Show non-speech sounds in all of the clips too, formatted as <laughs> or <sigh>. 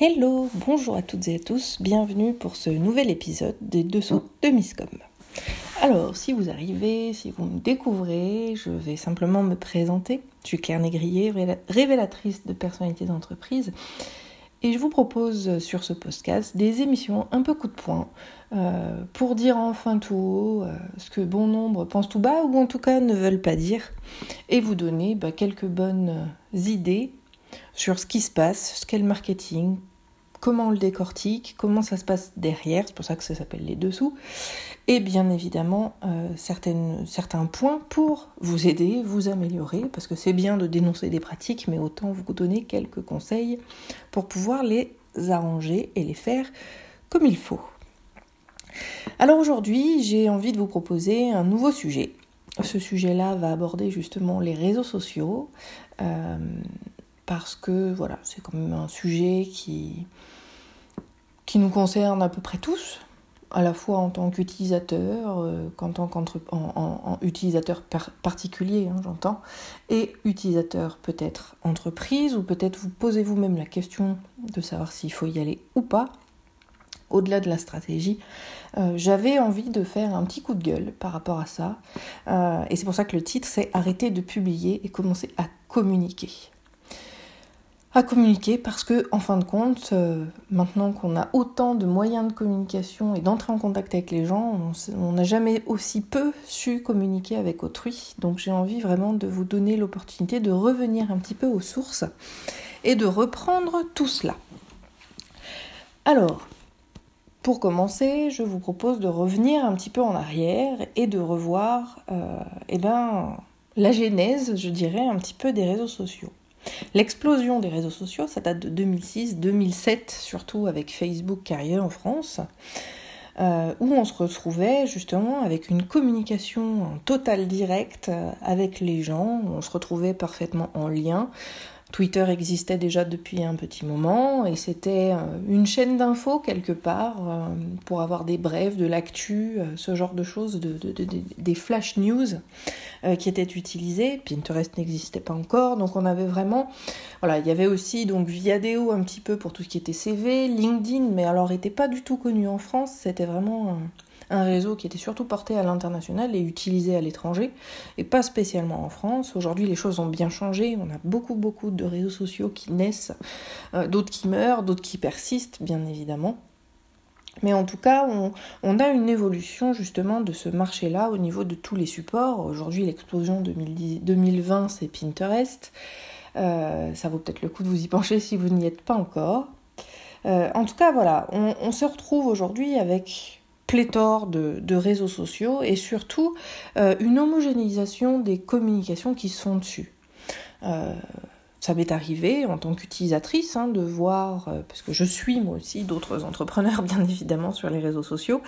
Hello, bonjour à toutes et à tous, bienvenue pour ce nouvel épisode des Dessous de Miscom. Alors, si vous arrivez, si vous me découvrez, je vais simplement me présenter. Je suis Claire Négrier, révélatrice de personnalités d'entreprise, et je vous propose sur ce podcast des émissions un peu coup de poing euh, pour dire enfin tout haut euh, ce que bon nombre pensent tout bas ou en tout cas ne veulent pas dire, et vous donner bah, quelques bonnes idées sur ce qui se passe, ce qu'est le marketing, comment on le décortique, comment ça se passe derrière, c'est pour ça que ça s'appelle les dessous, et bien évidemment euh, certains points pour vous aider, vous améliorer, parce que c'est bien de dénoncer des pratiques, mais autant vous donner quelques conseils pour pouvoir les arranger et les faire comme il faut. Alors aujourd'hui, j'ai envie de vous proposer un nouveau sujet. Ce sujet-là va aborder justement les réseaux sociaux. Euh, parce que voilà, c'est quand même un sujet qui, qui nous concerne à peu près tous, à la fois en tant qu'utilisateur, euh, qu'en tant qu'utilisateur particulier, hein, j'entends, et utilisateur peut-être entreprise, ou peut-être vous posez vous-même la question de savoir s'il faut y aller ou pas. Au-delà de la stratégie, euh, j'avais envie de faire un petit coup de gueule par rapport à ça. Euh, et c'est pour ça que le titre, c'est Arrêter de publier et commencer à communiquer à communiquer parce que, en fin de compte, euh, maintenant qu'on a autant de moyens de communication et d'entrer en contact avec les gens, on n'a jamais aussi peu su communiquer avec autrui. Donc j'ai envie vraiment de vous donner l'opportunité de revenir un petit peu aux sources et de reprendre tout cela. Alors, pour commencer, je vous propose de revenir un petit peu en arrière et de revoir euh, eh ben, la genèse, je dirais, un petit peu des réseaux sociaux. L'explosion des réseaux sociaux, ça date de 2006, 2007, surtout avec Facebook qui en France, euh, où on se retrouvait justement avec une communication en total direct euh, avec les gens, on se retrouvait parfaitement en lien. Twitter existait déjà depuis un petit moment et c'était euh, une chaîne d'infos quelque part pour avoir des brèves, de l'actu, ce genre de choses, des flash news euh, qui étaient utilisés. Pinterest n'existait pas encore, donc on avait vraiment, voilà, il y avait aussi donc Viadeo un petit peu pour tout ce qui était CV, LinkedIn, mais alors n'était pas du tout connu en France. C'était vraiment réseau qui était surtout porté à l'international et utilisé à l'étranger, et pas spécialement en France. Aujourd'hui, les choses ont bien changé. On a beaucoup, beaucoup de réseaux sociaux qui naissent, euh, d'autres qui meurent, d'autres qui persistent, bien évidemment. Mais en tout cas, on, a une évolution justement de ce marché-là au niveau de tous les supports. Aujourd'hui, l'explosion 2020, c'est Pinterest. Euh, ça vaut peut-être le coup de vous y pencher si vous n'y êtes pas encore. Euh, en tout cas, voilà, on, se retrouve aujourd'hui avec pléthore de, réseaux sociaux et surtout euh, une homogénéisation des communications qui sont dessus ça m'est arrivé en tant qu'utilisatrice hein, de voir, euh, parce que je suis moi aussi d'autres entrepreneurs <laughs> bien évidemment sur les réseaux sociaux,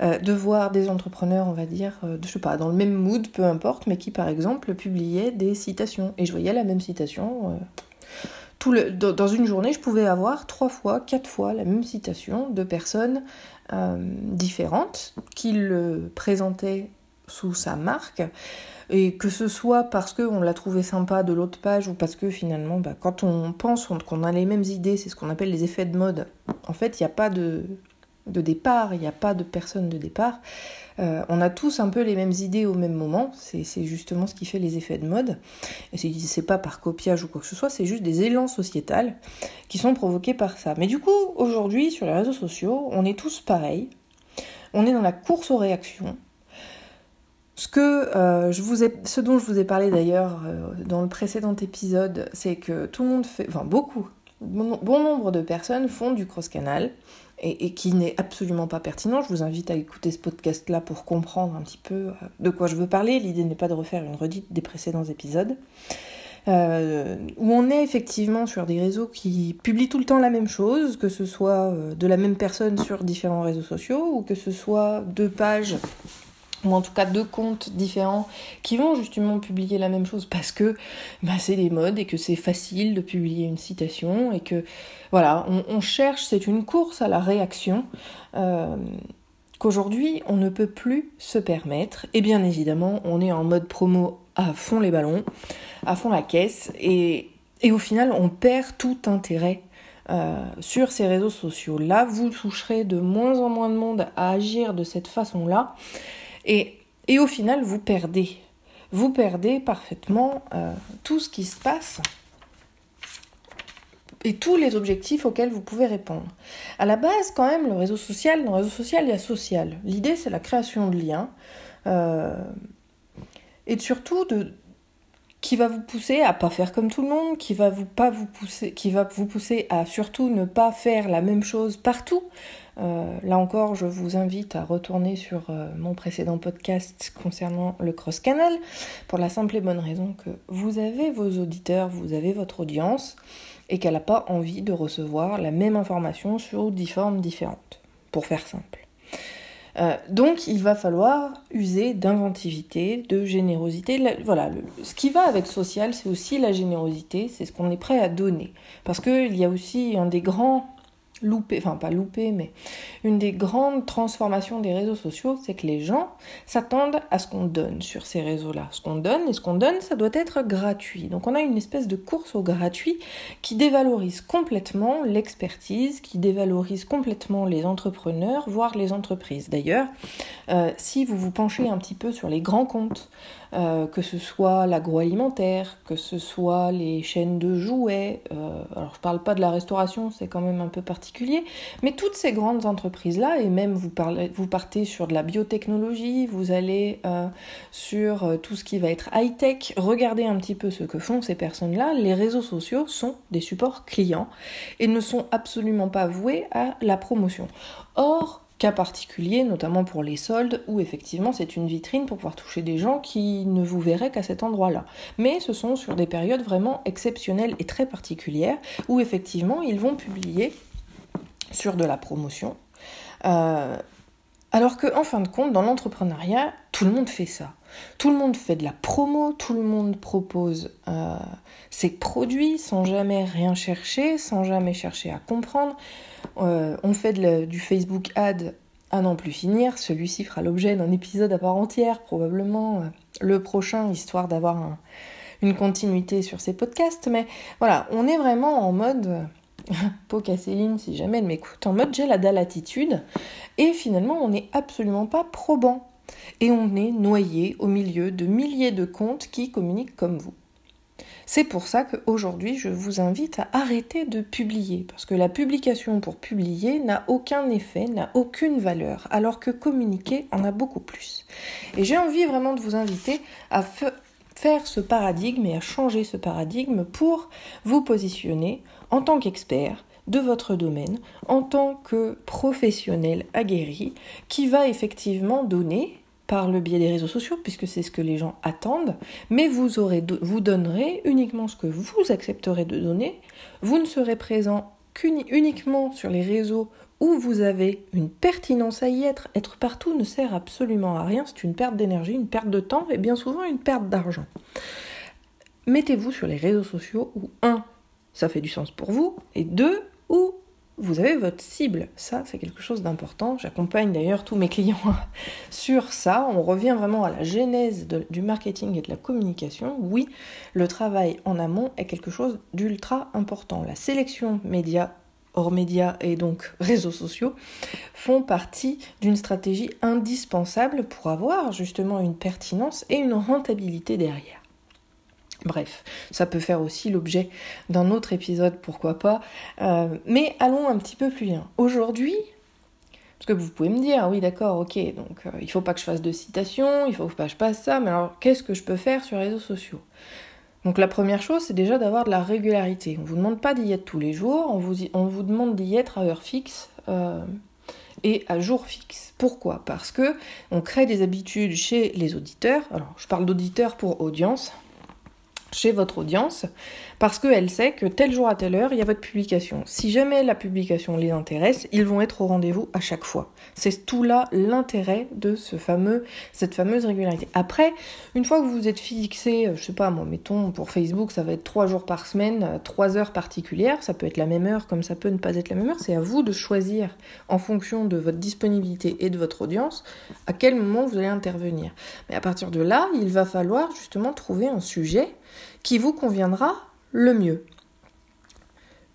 euh, de voir des entrepreneurs, on va dire, euh, je sais pas, dans le même mood, peu importe, mais qui par exemple publiaient des citations. Et je voyais la même citation. Tout le, dans une journée, je pouvais avoir trois fois, quatre fois la même citation de personnes différentes qui le présentaient sous sa marque. Et que ce soit parce qu'on l'a trouvé sympa de l'autre page ou parce que finalement, bah, quand on pense qu'on a les mêmes idées, c'est ce qu'on appelle les effets de mode. En fait, il n'y a pas de, de départ, il n'y a pas de personne de départ. Euh, on a tous un peu les mêmes idées au même moment, c'est justement ce qui fait les effets de mode. Et c'est pas par copiage ou quoi que ce soit, c'est juste des élans sociétals qui sont provoqués par ça. Mais du coup, aujourd'hui, sur les réseaux sociaux, on est tous pareils. On est dans la course aux réactions. Ce, que, euh, je vous ai, ce dont je vous ai parlé d'ailleurs euh, dans le précédent épisode, c'est que tout le monde fait, enfin beaucoup, bon, nombre de personnes font du cross-canal et, qui n'est absolument pas pertinent. Je vous invite à écouter ce podcast-là pour comprendre un petit peu euh, de quoi je veux parler. L'idée n'est pas de refaire une redite des précédents épisodes. où on est effectivement sur des réseaux qui publient tout le temps la même chose, que ce soit de la même personne sur différents réseaux sociaux ou que ce soit deux pages ou en tout cas deux comptes différents qui vont justement publier la même chose parce que bah, c'est des modes et que c'est facile de publier une citation et que voilà, on, cherche, c'est une course à la réaction euh, qu'aujourd'hui on ne peut plus se permettre et bien évidemment on est en mode promo à fond les ballons, à fond la caisse et, et au final on perd tout intérêt euh, sur ces réseaux sociaux. Là, vous toucherez de moins en moins de monde à agir de cette façon-là. Et, et, au final, vous perdez. Vous perdez parfaitement euh, tout ce qui se passe et tous les objectifs auxquels vous pouvez répondre. À la base, quand même, le réseau social, dans le réseau social, il y a social. L'idée, c'est la création de liens. Euh, et surtout de, qui va vous pousser à pas faire comme tout le monde, qui va vous pas vous pousser, qui va vous pousser à surtout ne pas faire la même chose partout. Euh, là encore, je vous invite à retourner sur euh, mon précédent podcast concernant le cross-canal, pour la simple et bonne raison que vous avez vos auditeurs, vous avez votre audience, et qu'elle n'a pas envie de recevoir la même information sur dix formes différentes, pour faire simple. Euh, donc il va falloir user d'inventivité, de générosité. voilà, ce qui va avec social, c'est aussi la générosité, c'est ce qu'on est prêt à donner. Parce qu'il y a aussi un des grands loupé, enfin pas loupé, mais une des grandes transformations des réseaux sociaux, c'est que les gens s'attendent à ce qu'on donne sur ces réseaux-là. Ce qu'on donne, et ce qu'on donne, ça doit être gratuit. Donc on a une espèce de course au gratuit qui dévalorise complètement l'expertise, qui dévalorise complètement les entrepreneurs, voire les entreprises. D'ailleurs, euh, si vous vous penchez un petit peu sur les grands comptes, euh, que ce soit l'agroalimentaire, que ce soit les chaînes de jouets, euh, alors je parle pas de la restauration, c'est quand même un peu particulier, mais toutes ces grandes entreprises-là, et même vous, parlez, vous partez sur de la biotechnologie, vous allez euh, sur tout ce qui va être high-tech, regardez un petit peu ce que font ces personnes-là, les réseaux sociaux sont des supports clients et ne sont absolument pas voués à la promotion. Or, cas particulier, notamment pour les soldes, où effectivement c'est une vitrine pour pouvoir toucher des gens qui ne vous verraient qu'à cet endroit-là. Mais ce sont sur des périodes vraiment exceptionnelles et très particulières, où effectivement ils vont publier sur de la promotion. Euh, alors que, en fin de compte, dans l'entrepreneuriat, tout le monde fait ça. Tout le monde fait de la promo, tout le monde propose euh, ses produits sans jamais rien chercher, sans jamais chercher à comprendre. Euh, on fait du Facebook Ad à n'en plus finir. Celui-ci fera l'objet d'un épisode à part entière, probablement le prochain, histoire d'avoir une continuité sur ces podcasts. Mais voilà, on est vraiment en mode. <laughs> Pocasséline, si jamais elle m'écoute, en mode j'ai la dalle attitude. Et finalement, on n'est absolument pas probant. Et on est noyé au milieu de milliers de comptes qui communiquent comme vous. C'est pour ça qu'aujourd'hui, je vous invite à arrêter de publier, parce que la publication pour publier n'a aucun effet, n'a aucune valeur, alors que communiquer en a beaucoup plus. Et j'ai envie vraiment de vous inviter à faire ce paradigme et à changer ce paradigme pour vous positionner en tant qu'expert de votre domaine, en tant que professionnel aguerri, qui va effectivement donner par le biais des réseaux sociaux, puisque c'est ce que les gens attendent, mais vous, aurez, vous donnerez uniquement ce que vous accepterez de donner. Vous ne serez présent qu'uniquement sur les réseaux où vous avez une pertinence à y être. Être partout ne sert absolument à rien, c'est une perte d'énergie, une perte de temps et bien souvent une perte d'argent. Mettez-vous sur les réseaux sociaux où, un, ça fait du sens pour vous, et deux, où vous avez votre cible. Ça, c'est quelque chose d'important. J'accompagne d'ailleurs tous mes clients <laughs> sur ça. On revient vraiment à la genèse du marketing et de la communication. Oui, le travail en amont est quelque chose d'ultra important. La sélection média hors médias et donc <laughs> réseaux sociaux font partie d'une stratégie indispensable pour avoir justement une pertinence et une rentabilité derrière. Bref, ça peut faire aussi l'objet d'un autre épisode, pourquoi pas. Euh, mais allons un petit peu plus loin. Aujourd'hui, parce que vous pouvez me dire, oui d'accord, ok, donc euh, il faut pas que je fasse de citations, il faut pas que je passe ça, mais alors qu'est-ce que je peux faire sur les réseaux sociaux? Donc la première chose, c'est déjà d'avoir de la régularité. On vous demande pas d'y être tous les jours, on vous, on vous demande d'y être à heure fixe. Euh, et à jour fixe. Pourquoi? Parce que on crée des habitudes chez les auditeurs. Alors, je parle d'auditeurs pour audience, chez votre audience parce qu'elle sait que tel jour à telle heure, il y a votre publication. Si jamais la publication les intéresse, ils vont être au rendez-vous à chaque fois. C'est tout là l'intérêt de ce fameux, cette fameuse régularité. Après, une fois que vous vous êtes fixé, euh, je sais pas moi, mettons pour Facebook, ça va être trois jours par semaine, euh, trois heures particulières, ça peut être la même heure comme ça peut ne pas être la même heure, c'est à vous de choisir en fonction de votre disponibilité et de votre audience à quel moment vous allez intervenir. Mais à partir de là, il va falloir justement trouver un sujet qui vous conviendra le mieux.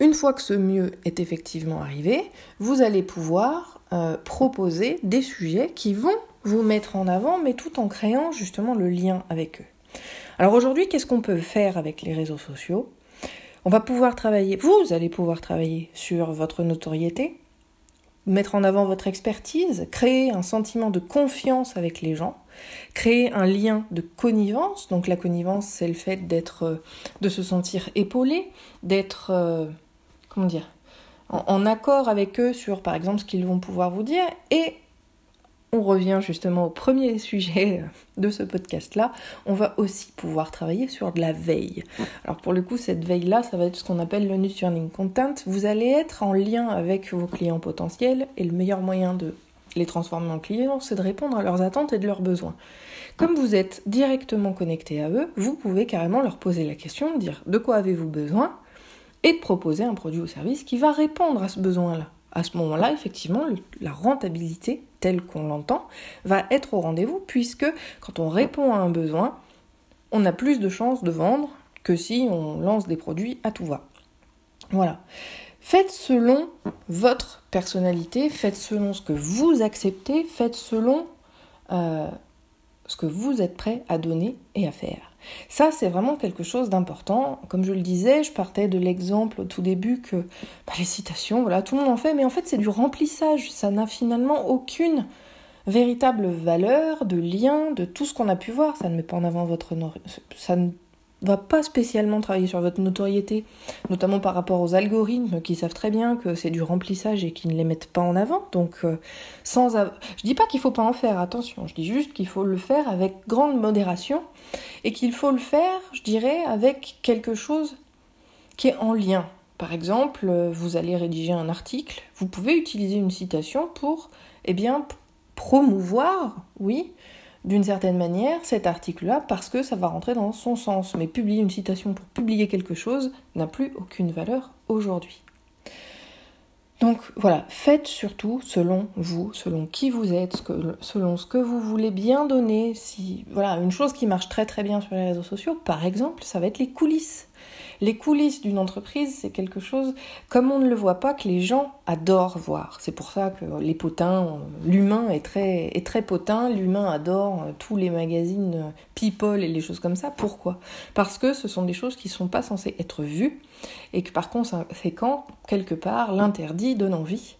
une fois que ce mieux est effectivement arrivé, vous allez pouvoir euh, proposer des sujets qui vont vous mettre en avant, mais tout en créant justement le lien avec eux. Alors aujourd'hui, qu'est-ce qu'on peut faire avec les réseaux sociaux? On va pouvoir travailler, vous allez pouvoir travailler sur votre notoriété, mettre en avant votre expertise, créer un sentiment de confiance avec les gens, créer un lien de connivence. Donc la connivence, c'est le fait d'être, euh, de se sentir épaulé, d'être, euh, comment dire, en, accord avec eux sur, par exemple, ce qu'ils vont pouvoir vous dire. Et on revient justement au premier <laughs> sujet de ce podcast-là. On va aussi pouvoir travailler sur de la veille. Alors pour le coup, cette veille-là, ça va être ce qu'on appelle le nurturing content. Vous allez être en lien avec vos clients potentiels et le meilleur moyen de les transformer en clients, c'est de répondre à leurs attentes et de leurs besoins. Comme vous êtes directement connecté à eux, vous pouvez carrément leur poser la question, dire de quoi avez-vous besoin et proposer un produit ou service qui va répondre à ce besoin-là. À ce moment-là, effectivement, la rentabilité telle qu'on l'entend va être au rendez-vous puisque quand on répond à un besoin, on a plus de chances de vendre que si on lance des produits à tout va. Voilà. Faites selon votre personnalité, faites selon ce que vous acceptez, faites selon euh, ce que vous êtes prêt à donner et à faire. Ça, c'est vraiment quelque chose d'important. Comme je le disais, je partais de l'exemple au tout début que bah, les citations, voilà, tout le monde en fait, mais en fait, c'est du remplissage. Ça n'a finalement aucune véritable valeur de lien de tout ce qu'on a pu voir. Ça ne met pas en avant votre. Ça va pas spécialement travailler sur votre notoriété, notamment par rapport aux algorithmes qui savent très bien que c'est du remplissage et qui ne les mettent pas en avant. Donc, euh, sans, je dis pas qu'il faut pas en faire, attention. Je dis juste qu'il faut le faire avec grande modération et qu'il faut le faire, je dirais, avec quelque chose qui est en lien. Par exemple, euh, vous allez rédiger un article, vous pouvez utiliser une citation pour, eh bien, promouvoir, oui, d'une certaine manière cet article-là parce que ça va rentrer dans son sens. Mais publier une citation pour publier quelque chose n'a plus aucune valeur aujourd'hui. Donc voilà, faites surtout selon vous, selon qui vous êtes, selon ce que vous voulez bien donner. Si voilà, une chose qui marche très très bien sur les réseaux sociaux, par exemple, ça va être les coulisses. Les coulisses d'une entreprise, c'est quelque chose, comme on ne le voit pas, que les gens adorent voir. C'est pour ça que les potins, l'humain est très, est très potin, l'humain adore euh, tous les magazines euh, People et les choses comme ça. Pourquoi? Parce que ce sont des choses qui ne sont pas censées être vues et que par conséquent, quelque part, l'interdit donne envie.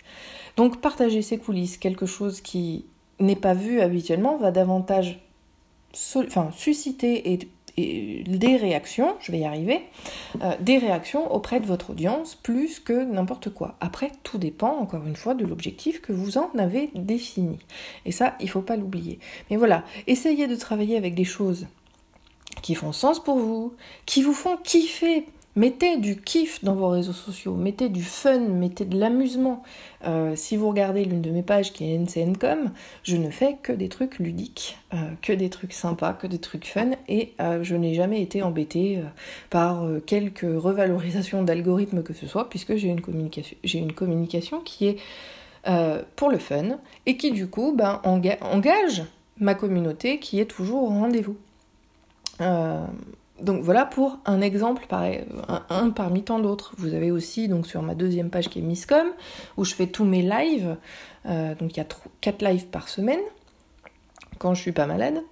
Donc partager ces coulisses, quelque chose qui n'est pas vu habituellement, va davantage enfin, susciter et des réactions, je vais y arriver, euh, des réactions auprès de votre audience plus que n'importe quoi. Après, tout dépend, encore une fois, de l'objectif que vous en avez défini. Et ça, il ne faut pas l'oublier. Mais voilà, essayez de travailler avec des choses qui font sens pour vous, qui vous font kiffer Mettez du kiff dans vos réseaux sociaux, mettez du fun, mettez de l'amusement. Euh, si vous regardez l'une de mes pages qui est NCNcom, je ne fais que des trucs ludiques, euh, que des trucs sympas, que des trucs fun, et euh, je n'ai jamais été embêtée par quelques revalorisations d'algorithmes que ce soit, puisque j'ai une communication, qui est pour le fun et qui du coup ben, engage ma communauté qui est toujours au rendez-vous donc voilà pour un exemple, un, parmi tant d'autres. Vous avez aussi donc sur ma deuxième page qui est Misscom, où je fais tous mes lives. Euh, donc il y a 4 lives par semaine, quand je suis pas malade.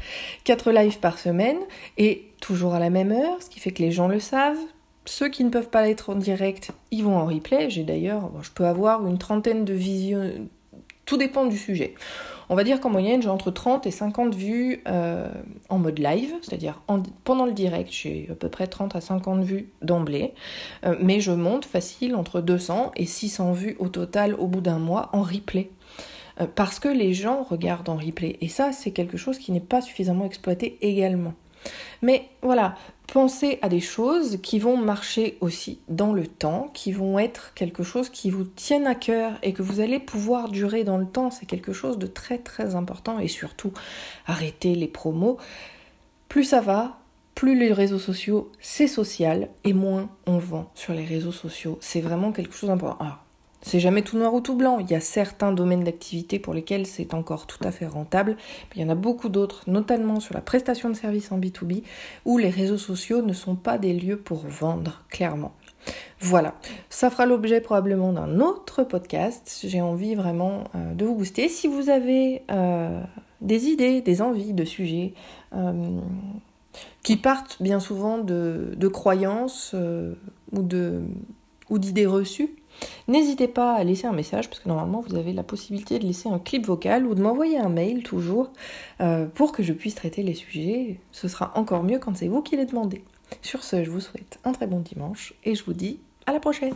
<laughs> 4 lives par semaine, et toujours à la même heure, ce qui fait que les gens le savent. Ceux qui ne peuvent pas être en direct, ils vont en replay. J'ai d'ailleurs, je peux avoir une trentaine de visions. Tout dépend du sujet. On va dire qu'en moyenne, j'ai entre 30 et 50 vues euh, en mode live, c'est-à-dire pendant le direct, j'ai à peu près 30 à 50 vues d'emblée, euh, mais je monte facile entre 200 et 600 vues au total au bout d'un mois en replay euh, parce que les gens regardent en replay. Et ça, c'est quelque chose qui n'est pas suffisamment exploité également. Mais voilà, pensez à des choses qui vont marcher aussi dans le temps, qui vont être quelque chose qui vous tienne à cœur et que vous allez pouvoir durer dans le temps. C'est quelque chose de très très important et surtout arrêtez les promos. Plus ça va, plus les réseaux sociaux c'est social et moins on vend sur les réseaux sociaux. C'est vraiment quelque chose d'important. C'est jamais tout noir ou tout blanc. Il y a certains domaines d'activité pour lesquels c'est encore tout à fait rentable. il y en a beaucoup d'autres, notamment sur la prestation de services en B2B, où les réseaux sociaux ne sont pas des lieux pour vendre, clairement. Voilà, ça fera l'objet probablement d'un autre podcast. J'ai envie vraiment euh, de vous booster. Si vous avez euh, des idées, des envies de sujets euh, qui partent bien souvent de, croyances ou d'idées reçues, N'hésitez pas à laisser un message parce que normalement vous avez la possibilité de laisser un clip vocal ou de m'envoyer un mail toujours pour que je puisse traiter les sujets. Ce sera encore mieux quand c'est vous qui les demandez. Sur ce, je vous souhaite un très bon dimanche et je vous dis à la prochaine